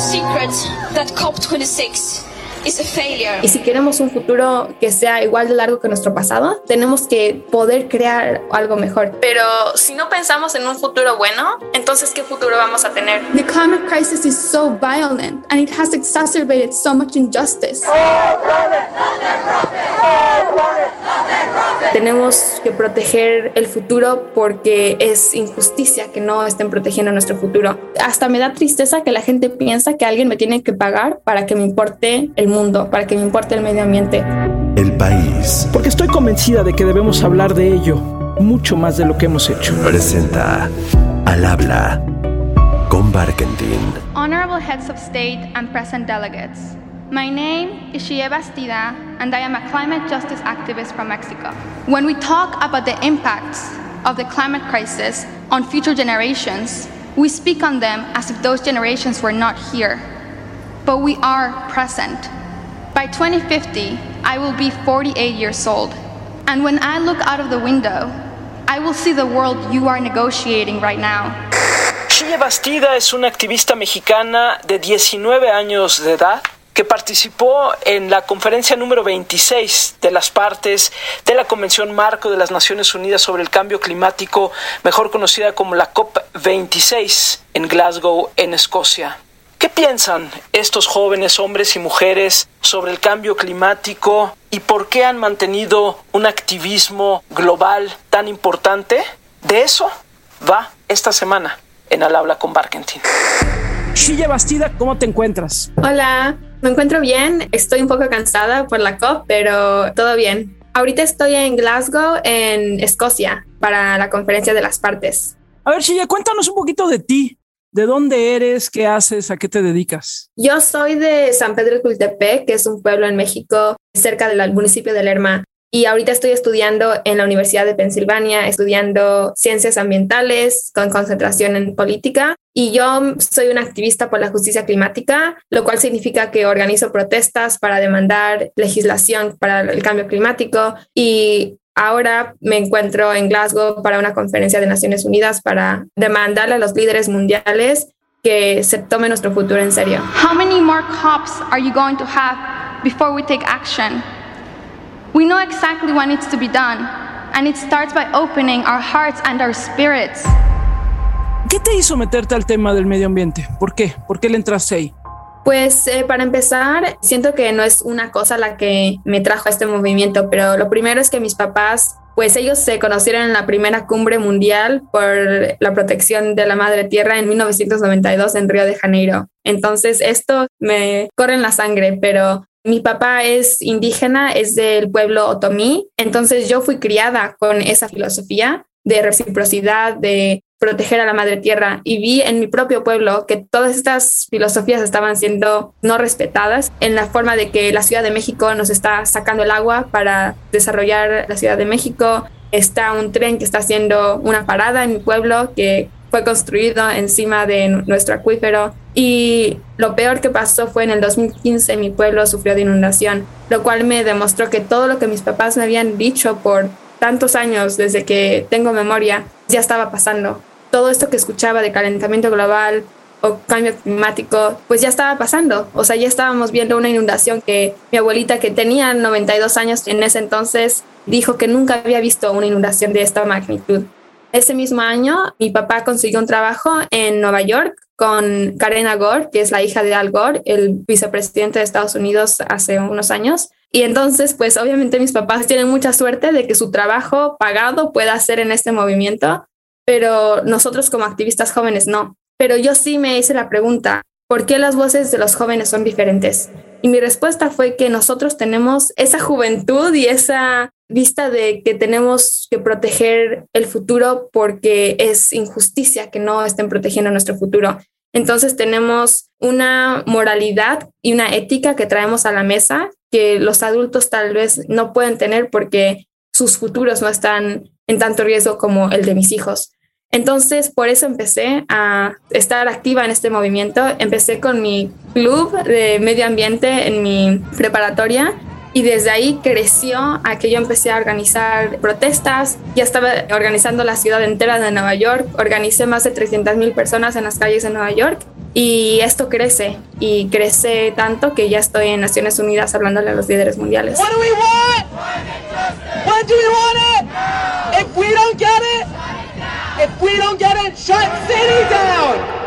secret that COP26 is a failure. Y si queremos un futuro que sea igual de largo que nuestro pasado, tenemos que poder crear algo mejor. Pero si no pensamos en un futuro bueno, entonces ¿qué futuro vamos a tener? The climate crisis is so violent and it has exacerbated so much injustice. Tenemos que proteger el futuro porque es injusticia que no estén protegiendo nuestro futuro. Hasta me da tristeza que la gente piensa que alguien me tiene que pagar para que me importe el mundo, para que me importe el medio ambiente. El país Porque estoy convencida de que debemos hablar de ello mucho más de lo que hemos hecho. presenta Al habla con Barkentin. Honorable heads of state and present delegates, my name is Shie Bastida, and I am a climate justice activist from Mexico. When we talk about the impacts of the climate crisis on future generations, we speak on them as if those generations were not here. But we are present. By 2050, I will be 48 years old. And when I look out of the window, I will see the world you are negotiating right now. Shille Bastida es una activista mexicana de 19 años de edad que participó en la conferencia número 26 de las partes de la Convención Marco de las Naciones Unidas sobre el Cambio Climático, mejor conocida como la COP26 en Glasgow, en Escocia. ¿Qué piensan estos jóvenes hombres y mujeres sobre el cambio climático y por qué han mantenido un activismo global tan importante? De eso va esta semana en Al habla con Barkentin. Shilla Bastida, ¿cómo te encuentras? Hola, me encuentro bien, estoy un poco cansada por la COP, pero todo bien. Ahorita estoy en Glasgow, en Escocia, para la conferencia de las partes. A ver, Shilla, cuéntanos un poquito de ti. ¿De dónde eres? ¿Qué haces? ¿A qué te dedicas? Yo soy de San Pedro de Cultepec, que es un pueblo en México cerca del municipio de Lerma. Y ahorita estoy estudiando en la Universidad de Pensilvania, estudiando ciencias ambientales con concentración en política. Y yo soy una activista por la justicia climática, lo cual significa que organizo protestas para demandar legislación para el cambio climático. Y ahora me encuentro en Glasgow para una conferencia de Naciones Unidas para demandarle a los líderes mundiales que se tome nuestro futuro en serio. How many more cops are you going to have before we take action? We know exactly what needs to be done, and it starts by opening our hearts and our spirits. ¿Qué te hizo meterte al tema del medio ambiente? ¿Por qué? ¿Por qué le entraste ahí? Pues eh, para empezar, siento que no es una cosa la que me trajo a este movimiento, pero lo primero es que mis papás, pues ellos se conocieron en la primera cumbre mundial por la protección de la madre tierra en 1992 en Río de Janeiro. Entonces esto me corre en la sangre, pero mi papá es indígena, es del pueblo otomí, entonces yo fui criada con esa filosofía de reciprocidad, de proteger a la madre tierra y vi en mi propio pueblo que todas estas filosofías estaban siendo no respetadas en la forma de que la Ciudad de México nos está sacando el agua para desarrollar la Ciudad de México. Está un tren que está haciendo una parada en mi pueblo que fue construido encima de nuestro acuífero y lo peor que pasó fue en el 2015 mi pueblo sufrió de inundación, lo cual me demostró que todo lo que mis papás me habían dicho por tantos años desde que tengo memoria ya estaba pasando. Todo esto que escuchaba de calentamiento global o cambio climático, pues ya estaba pasando. O sea, ya estábamos viendo una inundación que mi abuelita, que tenía 92 años en ese entonces, dijo que nunca había visto una inundación de esta magnitud. Ese mismo año, mi papá consiguió un trabajo en Nueva York con Karen Gore, que es la hija de Al Gore, el vicepresidente de Estados Unidos hace unos años. Y entonces, pues obviamente mis papás tienen mucha suerte de que su trabajo pagado pueda hacer en este movimiento, pero nosotros como activistas jóvenes no. Pero yo sí me hice la pregunta, ¿por qué las voces de los jóvenes son diferentes? Y mi respuesta fue que nosotros tenemos esa juventud y esa vista de que tenemos que proteger el futuro porque es injusticia que no estén protegiendo nuestro futuro. Entonces tenemos una moralidad y una ética que traemos a la mesa que los adultos tal vez no pueden tener porque sus futuros no están en tanto riesgo como el de mis hijos. Entonces, por eso empecé a estar activa en este movimiento. Empecé con mi club de medio ambiente en mi preparatoria y desde ahí creció a que yo empecé a organizar protestas. Ya estaba organizando la ciudad entera de Nueva York. Organicé más de 300 mil personas en las calles de Nueva York. Y esto crece y crece tanto que ya estoy en Naciones Unidas hablándole a los líderes mundiales. What do we want? When do we want it? If we don't get it, if we don't get it, shut city down.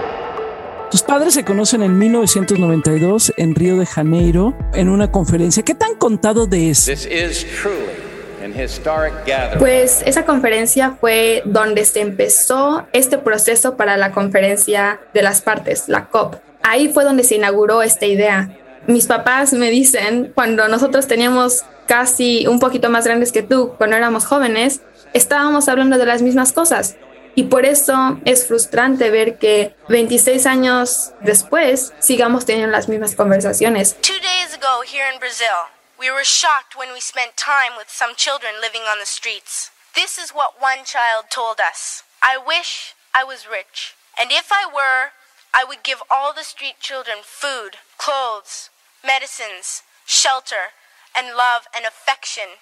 Tus padres se conocen en 1992 en Río de Janeiro en una conferencia. ¿Qué tan contado de eso? This is truly an historic gathering. Pues esa conferencia fue donde se empezó este proceso para la conferencia de las partes, la COP. Ahí fue donde se inauguró esta idea. Mis papás me dicen, cuando nosotros teníamos casi un poquito más grandes que tú, cuando éramos jóvenes, estábamos hablando de las mismas cosas. Y por eso es frustrante ver que 26 años después sigamos teniendo las mismas conversaciones. Two days ago here in Brazil, we were shocked when we spent time with some children living on the streets. This is what one child told us I wish I was rich. And if I were, I would give all the street children food, clothes, medicines, shelter, and love and affection.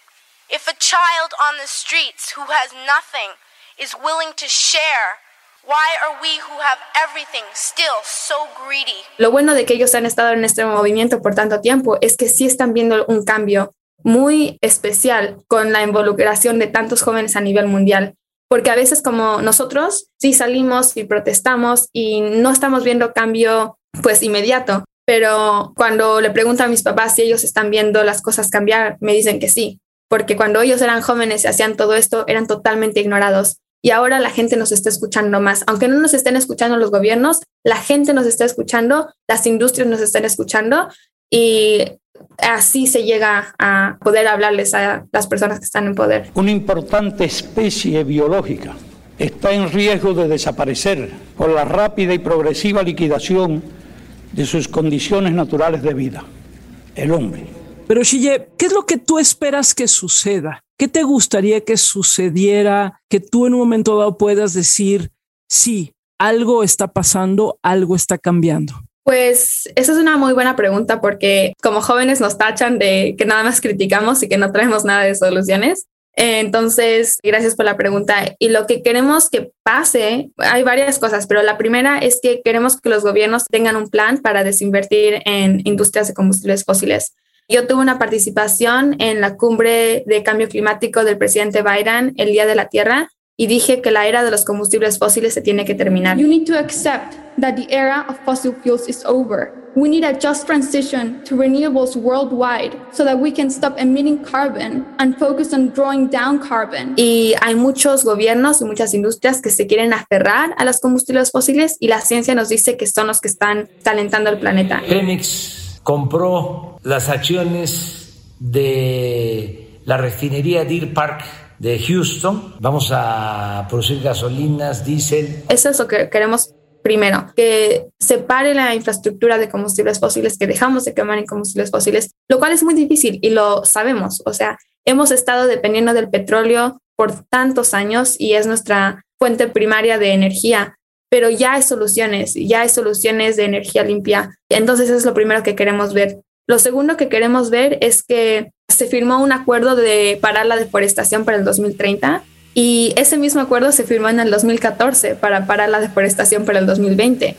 If a child on the streets who has nothing is willing to share, why are we who have everything still so greedy? Lo bueno de que ellos han estado en este movimiento por tanto tiempo es que sí están viendo un cambio muy especial con la involucración de tantos jóvenes a nivel mundial. Porque a veces como nosotros sí salimos y protestamos y no estamos viendo cambio pues inmediato, pero cuando le pregunto a mis papás si ellos están viendo las cosas cambiar, me dicen que sí, porque cuando ellos eran jóvenes y hacían todo esto, eran totalmente ignorados. Y ahora la gente nos está escuchando más. Aunque no nos estén escuchando los gobiernos, la gente nos está escuchando, las industrias nos están escuchando y así se llega a poder hablarles a las personas que están en poder. Una importante especie biológica está en riesgo de desaparecer por la rápida y progresiva liquidación de sus condiciones naturales de vida, el hombre. Pero Shille, ¿qué es lo que tú esperas que suceda? ¿Qué te gustaría que sucediera? Que tú en un momento dado puedas decir, sí, algo está pasando, algo está cambiando. Pues esa es una muy buena pregunta porque como jóvenes nos tachan de que nada más criticamos y que no traemos nada de soluciones. Entonces, gracias por la pregunta. Y lo que queremos que pase, hay varias cosas, pero la primera es que queremos que los gobiernos tengan un plan para desinvertir en industrias de combustibles fósiles. Yo tuve una participación en la cumbre de cambio climático del presidente Biden el Día de la Tierra y dije que la era de los combustibles fósiles se tiene que terminar. You need to accept that the era of fossil fuels is over. We need a just transition to renewables worldwide so that we can stop emitting carbon and focus on drawing down carbon. Y hay muchos gobiernos y muchas industrias que se quieren aferrar a los combustibles fósiles y la ciencia nos dice que son los que están calentando el planeta. Compró las acciones de la refinería Deer Park de Houston. Vamos a producir gasolinas, diésel. Eso es lo que queremos primero, que separe la infraestructura de combustibles fósiles, que dejamos de quemar en combustibles fósiles, lo cual es muy difícil y lo sabemos. O sea, hemos estado dependiendo del petróleo por tantos años y es nuestra fuente primaria de energía, pero ya hay soluciones, ya hay soluciones de energía limpia. Entonces eso es lo primero que queremos ver. Lo segundo que queremos ver es que se firmó un acuerdo de parar la deforestación para el 2030 y ese mismo acuerdo se firmó en el 2014 para parar la deforestación para el 2020.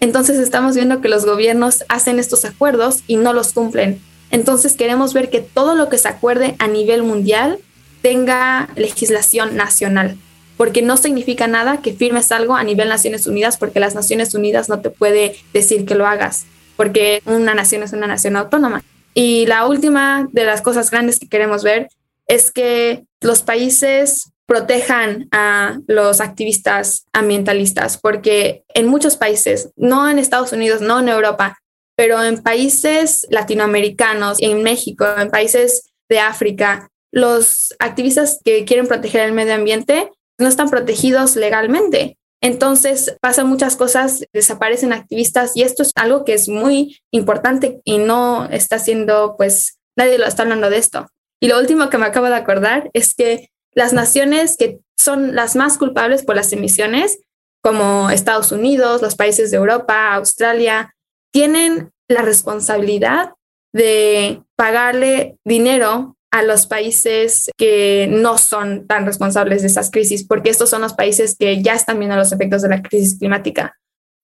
Entonces estamos viendo que los gobiernos hacen estos acuerdos y no los cumplen. Entonces queremos ver que todo lo que se acuerde a nivel mundial tenga legislación nacional, porque no significa nada que firmes algo a nivel Naciones Unidas, porque las Naciones Unidas no te puede decir que lo hagas, porque una nación es una nación autónoma. Y la última de las cosas grandes que queremos ver es que los países protejan a los activistas ambientalistas, porque en muchos países, no en Estados Unidos, no en Europa, pero en países latinoamericanos, en México, en países de África, los activistas que quieren proteger el medio ambiente no están protegidos legalmente. Entonces pasan muchas cosas, desaparecen activistas y esto es algo que es muy importante y no está siendo, pues, nadie lo está hablando de esto. Y lo último que me acabo de acordar es que las naciones que son las más culpables por las emisiones, como Estados Unidos, los países de Europa, Australia, tienen la responsabilidad de pagarle dinero a los países que no son tan responsables de esas crisis, porque estos son los países que ya están viendo los efectos de la crisis climática.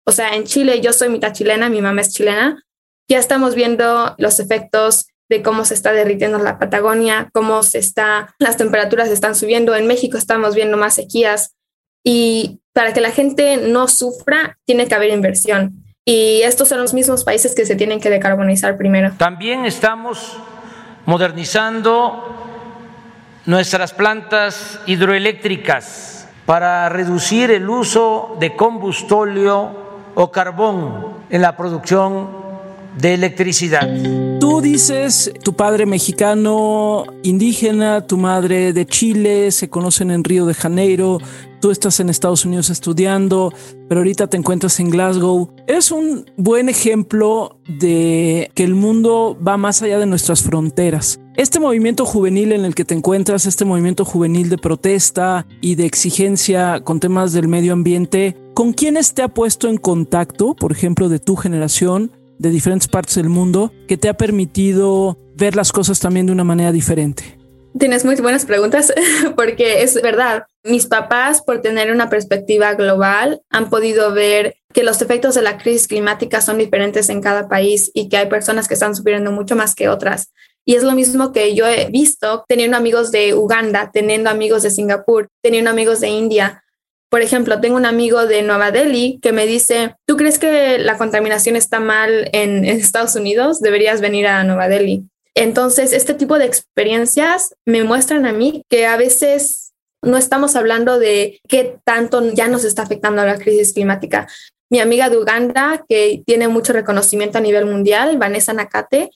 O sea, en Chile yo soy mitad chilena, mi mamá es chilena, ya estamos viendo los efectos de cómo se está derritiendo la Patagonia, cómo se está, las temperaturas están subiendo. En México estamos viendo más sequías y para que la gente no sufra, tiene que haber inversión. Y estos son los mismos países que se tienen que decarbonizar primero. También estamos modernizando nuestras plantas hidroeléctricas para reducir el uso de combustóleo o carbón en la producción de electricidad. Tú dices, tu padre mexicano indígena, tu madre de Chile, se conocen en Río de Janeiro, tú estás en Estados Unidos estudiando, pero ahorita te encuentras en Glasgow. Es un buen ejemplo de que el mundo va más allá de nuestras fronteras. Este movimiento juvenil en el que te encuentras, este movimiento juvenil de protesta y de exigencia con temas del medio ambiente, ¿con quiénes te ha puesto en contacto, por ejemplo, de tu generación? De diferentes partes del mundo que te ha permitido ver las cosas también de una manera diferente? Tienes muy buenas preguntas porque es verdad. Mis papás, por tener una perspectiva global, han podido ver que los efectos de la crisis climática son diferentes en cada país y que hay personas que están sufriendo mucho más que otras. Y es lo mismo que yo he visto teniendo amigos de Uganda, teniendo amigos de Singapur, teniendo amigos de India, por ejemplo, tengo un amigo de Nueva Delhi que me dice, ¿tú crees que la contaminación está mal en, Estados Unidos? Deberías venir a Nueva Delhi. Entonces, este tipo de experiencias me muestran a mí que a veces no estamos hablando de qué tanto ya nos está afectando la crisis climática. Mi amiga de Uganda, que tiene mucho reconocimiento a nivel mundial, Vanessa Nakate,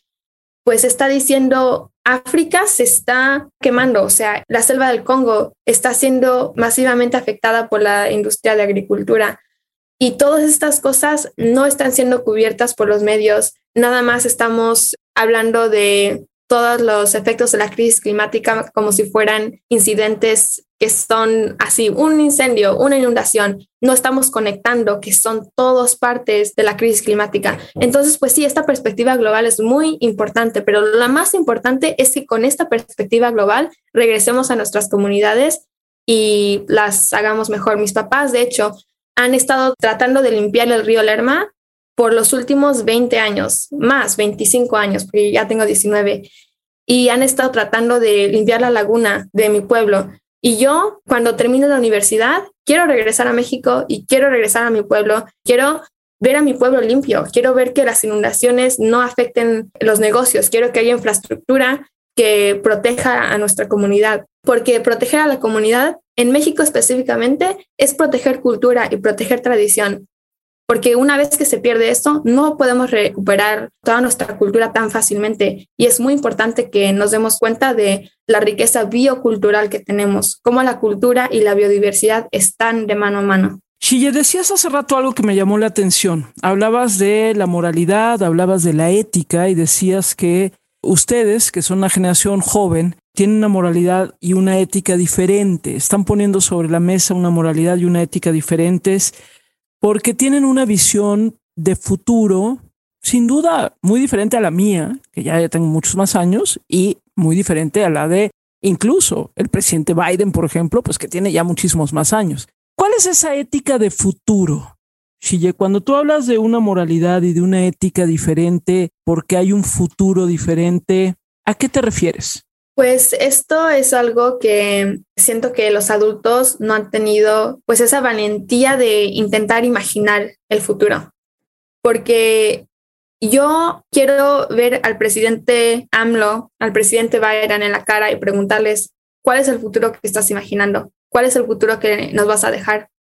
pues está diciendo, África se está quemando, o sea, la selva del Congo está siendo masivamente afectada por la industria de agricultura y todas estas cosas no están siendo cubiertas por los medios, nada más estamos hablando de todos los efectos de la crisis climática como si fueran incidentes que son así, un incendio, una inundación, no estamos conectando que son todos partes de la crisis climática. Entonces, pues sí, esta perspectiva global es muy importante, pero lo más importante es que con esta perspectiva global regresemos a nuestras comunidades y las hagamos mejor. Mis papás, de hecho, han estado tratando de limpiar el río Lerma por los últimos 20 años, más 25 años, porque ya tengo 19, y han estado tratando de limpiar la laguna de mi pueblo. Y yo, cuando termine la universidad, quiero regresar a México y quiero regresar a mi pueblo, quiero ver a mi pueblo limpio, quiero ver que las inundaciones no afecten los negocios, quiero que haya infraestructura que proteja a nuestra comunidad, porque proteger a la comunidad en México específicamente es proteger cultura y proteger tradición porque una vez que se pierde esto, no podemos recuperar toda nuestra cultura tan fácilmente. Y es muy importante que nos demos cuenta de la riqueza biocultural que tenemos, cómo la cultura y la biodiversidad están de mano a mano. Chille, decías hace rato algo que me llamó la atención. Hablabas de la moralidad, hablabas de la ética y decías que ustedes, que son una generación joven, tienen una moralidad y una ética diferente. Están poniendo sobre la mesa una moralidad y una ética diferentes porque tienen una visión de futuro, sin duda, muy diferente a la mía, que ya tengo muchos más años, y muy diferente a la de incluso el presidente Biden, por ejemplo, pues que tiene ya muchísimos más años. ¿Cuál es esa ética de futuro? Shille, cuando tú hablas de una moralidad y de una ética diferente porque hay un futuro diferente, ¿a qué te refieres? Pues esto es algo que siento que los adultos no han tenido pues esa valentía de intentar imaginar el futuro. Porque yo quiero ver al presidente AMLO, al presidente Biden en la cara y preguntarles, ¿cuál es el futuro que estás imaginando? ¿Cuál es el futuro que nos vas a dejar?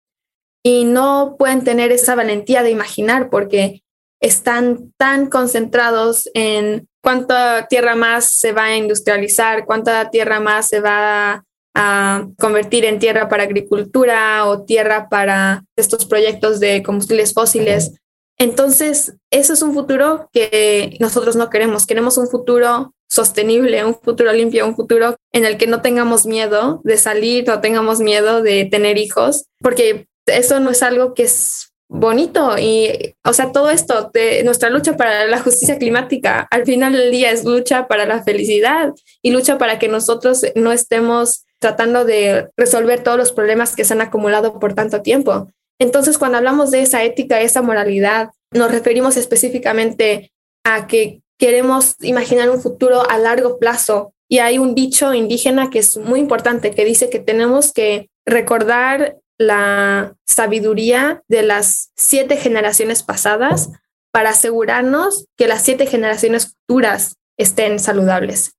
Y no pueden tener esa valentía de imaginar porque están tan concentrados en cuánta tierra más se va a industrializar, cuánta tierra más se va a convertir en tierra para agricultura o tierra para estos proyectos de combustibles fósiles. Entonces, eso es un futuro que nosotros no queremos. Queremos un futuro sostenible, un futuro limpio, un futuro en el que no tengamos miedo de salir, no tengamos miedo de tener hijos, porque eso no es algo que es bonito y, o sea, todo esto de nuestra lucha para la justicia climática, al final del día es lucha para la felicidad y lucha para que nosotros no estemos tratando de resolver todos los problemas que se han acumulado por tanto tiempo. Entonces, cuando hablamos de esa ética, esa moralidad, nos referimos específicamente a que queremos imaginar un futuro a largo plazo. Y hay un dicho indígena que es muy importante, que dice que tenemos que recordar la sabiduría de las siete generaciones pasadas para asegurarnos que las siete generaciones futuras estén saludables.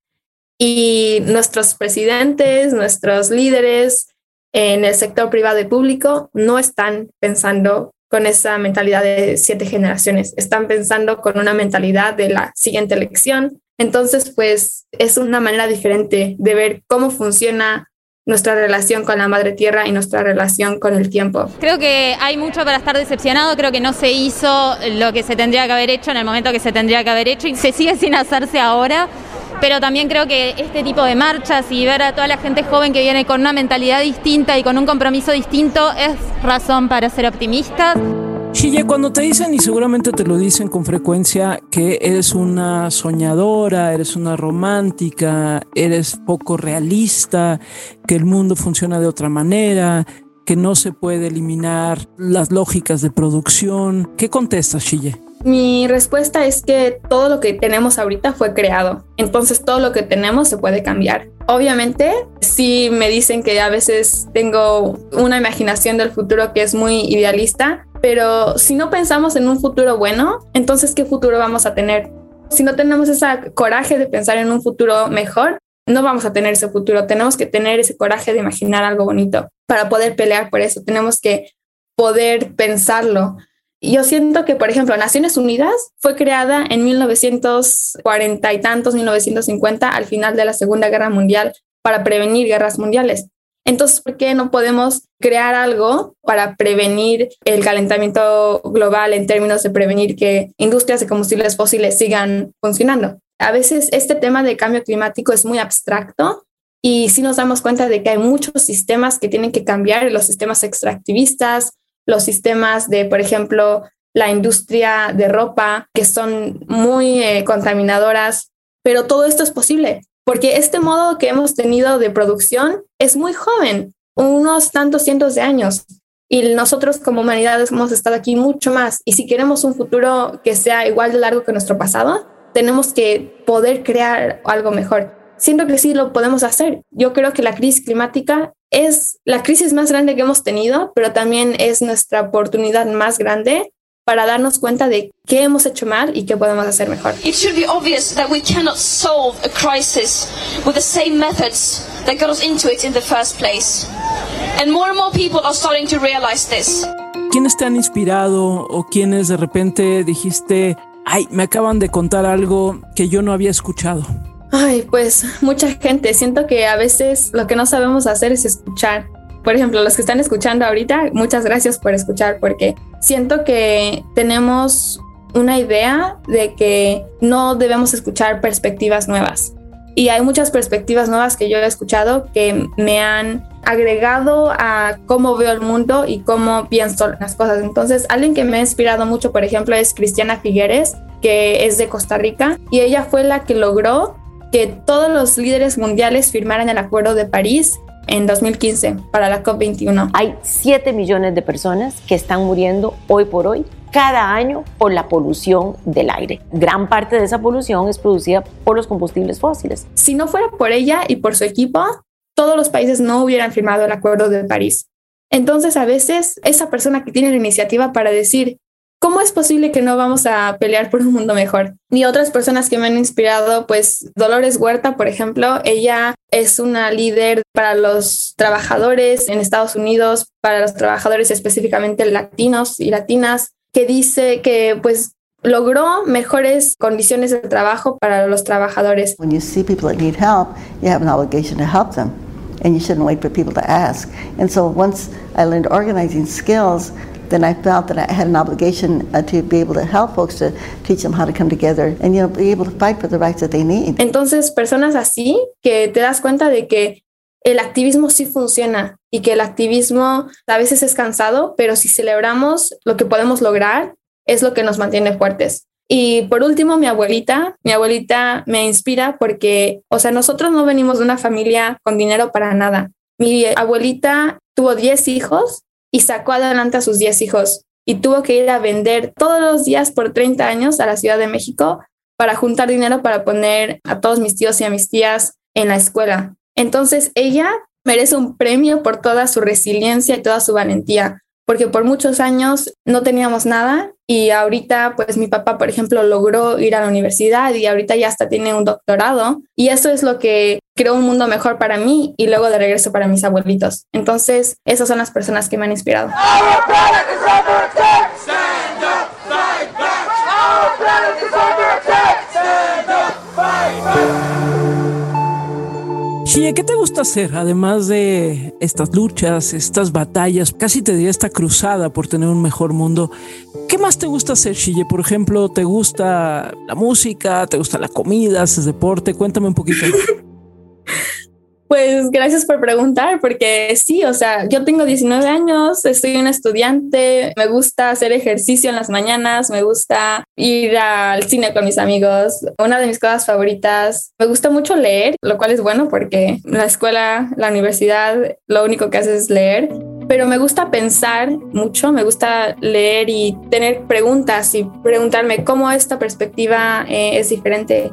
Y nuestros presidentes, nuestros líderes en el sector privado y público no están pensando con esa mentalidad de siete generaciones, están pensando con una mentalidad de la siguiente elección. Entonces, pues es una manera diferente de ver cómo funciona nuestra relación con la madre tierra y nuestra relación con el tiempo. Creo que hay mucho para estar decepcionado, creo que no se hizo lo que se tendría que haber hecho en el momento que se tendría que haber hecho y se sigue sin hacerse ahora pero también creo que este tipo de marchas y ver a toda la gente joven que viene con una mentalidad distinta y con un compromiso distinto es razón para ser optimistas. Chille, cuando te dicen, y seguramente te lo dicen con frecuencia, que eres una soñadora, eres una romántica, eres poco realista, que el mundo funciona de otra manera, que no se puede eliminar las lógicas de producción, ¿qué contestas, Chille? Mi respuesta es que todo lo que tenemos ahorita fue creado, entonces todo lo que tenemos se puede cambiar. Obviamente, sí me dicen que a veces tengo una imaginación del futuro que es muy idealista, pero si no pensamos en un futuro bueno, entonces ¿qué futuro vamos a tener? Si no tenemos ese coraje de pensar en un futuro mejor, no vamos a tener ese futuro. Tenemos que tener ese coraje de imaginar algo bonito para poder pelear por eso. Tenemos que poder pensarlo. Yo siento que, por ejemplo, Naciones Unidas fue creada en 1940 y tantos, 1950, al final de la Segunda Guerra Mundial, para prevenir guerras mundiales. Entonces, ¿por qué no podemos crear algo para prevenir el calentamiento global en términos de prevenir que industrias de combustibles fósiles sigan funcionando? A veces este tema de cambio climático es muy abstracto y sí nos damos cuenta de que hay muchos sistemas que tienen que cambiar, los sistemas extractivistas, los sistemas de, por ejemplo, la industria de ropa, que son muy eh, contaminadoras, pero todo esto es posible, porque este modo que hemos tenido de producción es muy joven, unos tantos cientos de años, y nosotros como humanidad hemos estado aquí mucho más, y si queremos un futuro que sea igual de largo que nuestro pasado, tenemos que poder crear algo mejor. Siento que sí lo podemos hacer. Yo creo que la crisis climática es la crisis más grande que hemos tenido, pero también es nuestra oportunidad más grande para darnos cuenta de qué hemos hecho mal y qué podemos hacer mejor. It should be obvious that we cannot solve a crisis with the same methods that got us into it in the first place. And more and more people are starting to realize this. ¿Quiénes te han inspirado o quiénes de repente dijiste, ay, me acaban de contar algo que yo no había escuchado? Ay, pues mucha gente. Siento que a veces lo que no sabemos hacer es escuchar. Por ejemplo, los que están escuchando ahorita, muchas gracias por escuchar porque siento que tenemos una idea de que no debemos escuchar perspectivas nuevas. Y hay muchas perspectivas nuevas que yo he escuchado que me han agregado a cómo veo el mundo y cómo pienso las cosas. Entonces, alguien que me ha inspirado mucho, por ejemplo, es Cristiana Figueres, que es de Costa Rica, y ella fue la que logró que todos los líderes mundiales firmaran el Acuerdo de París en 2015 para la COP21. Hay 7 millones de personas que están muriendo hoy por hoy cada año por la polución del aire. Gran parte de esa polución es producida por los combustibles fósiles. Si no fuera por ella y por su equipo, todos los países no hubieran firmado el Acuerdo de París. Entonces, a veces, esa persona que tiene la iniciativa para decir, ¿cómo es posible que no vamos a pelear por un mundo mejor? Ni otras personas que me han inspirado, pues Dolores Huerta, por ejemplo, ella es una líder para los trabajadores en Estados Unidos, para los trabajadores específicamente latinos y latinas, que dice que pues logró mejores condiciones de trabajo para los trabajadores. When you see people that need help, you have an obligation to help them. And you shouldn't wait for people to ask. And so once I learned organizing skills, then I felt that I had an obligation uh, to be able to help folks to teach them how to come together and you know be able to fight for the rights that they need. Entonces, personas así que te das cuenta de que el activismo sí funciona y que el activismo a veces es cansado, pero si celebramos lo que podemos lograr, es lo que nos mantiene fuertes. Y por último, mi abuelita, mi abuelita me inspira porque, o sea, nosotros no venimos de una familia con dinero para nada. Mi abuelita tuvo 10 hijos y sacó adelante a sus 10 hijos y tuvo que ir a vender todos los días por 30 años a la Ciudad de México para juntar dinero para poner a todos mis tíos y a mis tías en la escuela. Entonces ella merece un premio por toda su resiliencia y toda su valentía, porque por muchos años no teníamos nada y ahorita pues mi papá, por ejemplo, logró ir a la universidad y ahorita ya hasta tiene un doctorado y eso es lo que creó un mundo mejor para mí y luego de regreso para mis abuelitos. Entonces, esas son las personas que me han inspirado. ¿Qué te gusta hacer además de estas luchas, estas batallas, casi te diría esta cruzada por tener un mejor mundo? ¿Qué más te gusta hacer, Chile? Por ejemplo, ¿te gusta la música? ¿Te gusta la comida? ¿Haces deporte? Cuéntame un poquito. Pues gracias por preguntar, porque sí, o sea, yo tengo 19 años, estoy una estudiante, me gusta hacer ejercicio en las mañanas, me gusta ir al cine con mis amigos. Una de mis cosas favoritas, me gusta mucho leer, lo cual es bueno porque la escuela, la universidad, lo único que hace es leer pero me gusta pensar mucho, me gusta leer y tener preguntas y preguntarme cómo esta perspectiva eh, es diferente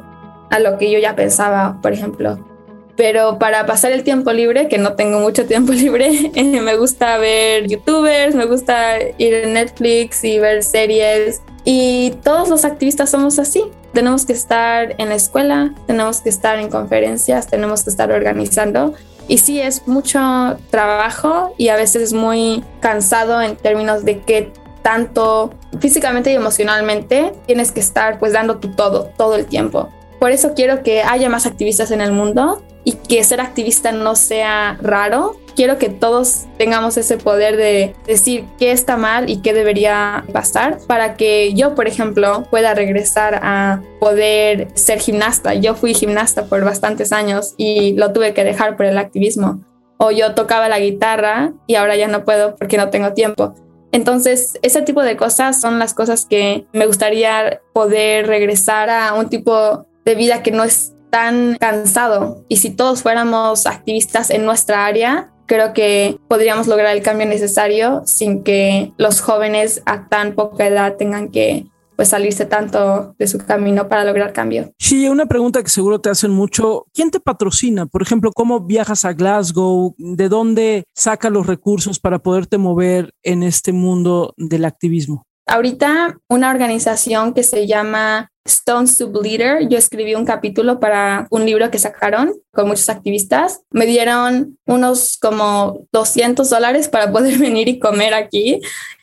a lo que yo ya pensaba, por ejemplo. Pero para pasar el tiempo libre, que no tengo mucho tiempo libre, eh, me gusta ver youtubers, me gusta ir a Netflix y ver series. Y todos los activistas somos así. Tenemos que estar en la escuela, tenemos que estar en conferencias, tenemos que estar organizando. Y sí, es mucho trabajo y a veces es muy cansado en términos de qué tanto físicamente y emocionalmente tienes que estar pues dando tu todo, todo el tiempo. Por eso quiero que haya más activistas en el mundo y que ser activista no sea raro. Quiero que todos tengamos ese poder de decir qué está mal y qué debería pasar para que yo, por ejemplo, pueda regresar a poder ser gimnasta. Yo fui gimnasta por bastantes años y lo tuve que dejar por el activismo. O yo tocaba la guitarra y ahora ya no puedo porque no tengo tiempo. Entonces, ese tipo de cosas son las cosas que me gustaría poder regresar a un tipo de vida que no es tan cansado. Y si todos fuéramos activistas en nuestra área, creo que podríamos lograr el cambio necesario sin que los jóvenes a tan poca edad tengan que pues salirse tanto de su camino para lograr cambio. Sí, una pregunta que seguro te hacen mucho. ¿Quién te patrocina? Por ejemplo, ¿cómo viajas a Glasgow? ¿De dónde saca los recursos para poderte mover en este mundo del activismo? Ahorita una organización que se llama Stone Sub Leader, yo escribí un capítulo para un libro que sacaron con muchos activistas. Me dieron unos como 200 dólares para poder venir y comer aquí.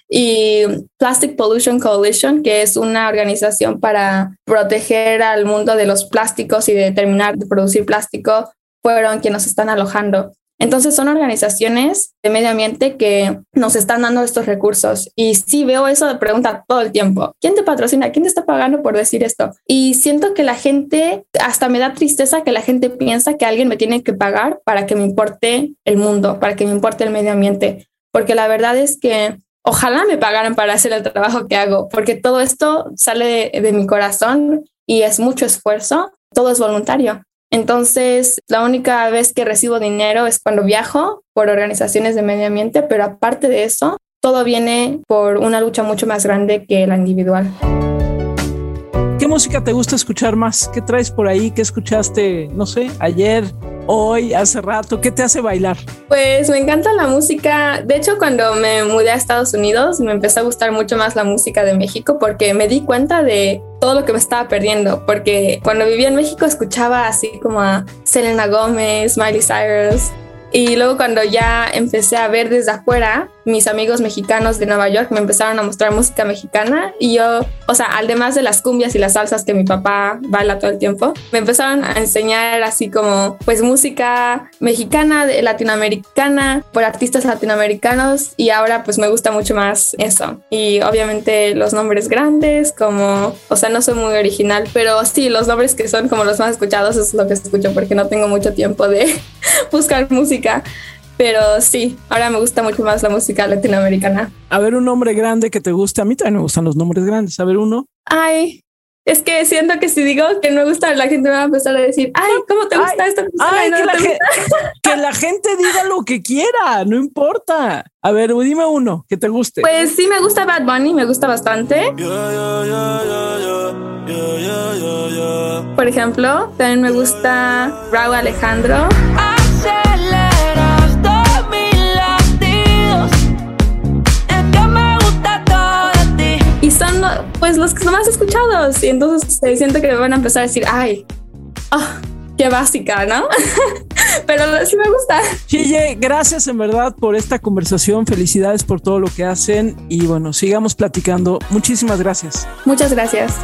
Y Plastic Pollution Coalition, que es una organización para proteger al mundo de los plásticos y de terminar de producir plástico, fueron quienes nos están alojando. Entonces son organizaciones de medio ambiente que nos están dando estos recursos. Y sí veo eso de pregunta todo el tiempo. ¿Quién te patrocina? ¿Quién te está pagando por decir esto? Y siento que la gente, hasta me da tristeza que la gente piensa que alguien me tiene que pagar para que me importe el mundo, para que me importe el medio ambiente. Porque la verdad es que ojalá me pagaran para hacer el trabajo que hago, porque todo esto sale de, de mi corazón y es mucho esfuerzo, todo es voluntario. Entonces, la única vez que recibo dinero es cuando viajo por organizaciones de medio ambiente, pero aparte de eso, todo viene por una lucha mucho más grande que la individual. ¿Qué música te gusta escuchar más? ¿Qué traes por ahí? ¿Qué escuchaste, no sé, ayer, hoy, hace rato? ¿Qué te hace bailar? Pues me encanta la música. De hecho, cuando me mudé a Estados Unidos, me empezó a gustar mucho más la música de México porque me di cuenta de todo lo que me estaba perdiendo. Porque cuando vivía en México escuchaba así como a Selena Gómez, Miley Cyrus. Y luego cuando ya empecé a ver desde afuera, mis amigos mexicanos de Nueva York me empezaron a mostrar música mexicana y yo, o sea, además de las cumbias y las salsas que mi papá baila todo el tiempo, me empezaron a enseñar así como pues música mexicana, latinoamericana, por artistas latinoamericanos y ahora pues me gusta mucho más eso. Y obviamente los nombres grandes como, o sea, no soy muy original, pero sí, los nombres que son como los más escuchados es lo que escucho porque no tengo mucho tiempo de buscar música. Pero sí, ahora me gusta mucho más la música latinoamericana. A ver, un nombre grande que te guste. A mí también me gustan los nombres grandes. A ver, uno. Ay, Es que siento que si digo que no me gusta, la gente me va a empezar a decir, ay, ¿cómo te gusta esta Ay, que, la gente, que, la gente, diga lo que quiera, no importa. A ver, dime uno que te guste. Pues sí, me gusta Bad Bunny, me gusta bastante. Por ejemplo, también me gusta Raúl Alejandro. Pues los que son más escuchados y entonces eh, siento que van a empezar a decir, ay, oh, qué básica, ¿no? Pero sí me gusta. Chille, gracias en verdad por esta conversación, felicidades por todo lo que hacen y bueno, sigamos platicando. Muchísimas gracias. Muchas gracias.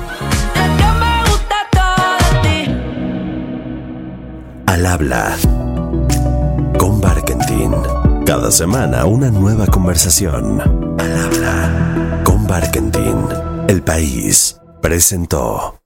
Al habla con Barkentin. Cada semana una nueva conversación. Al habla con Barkentin. El país presentó.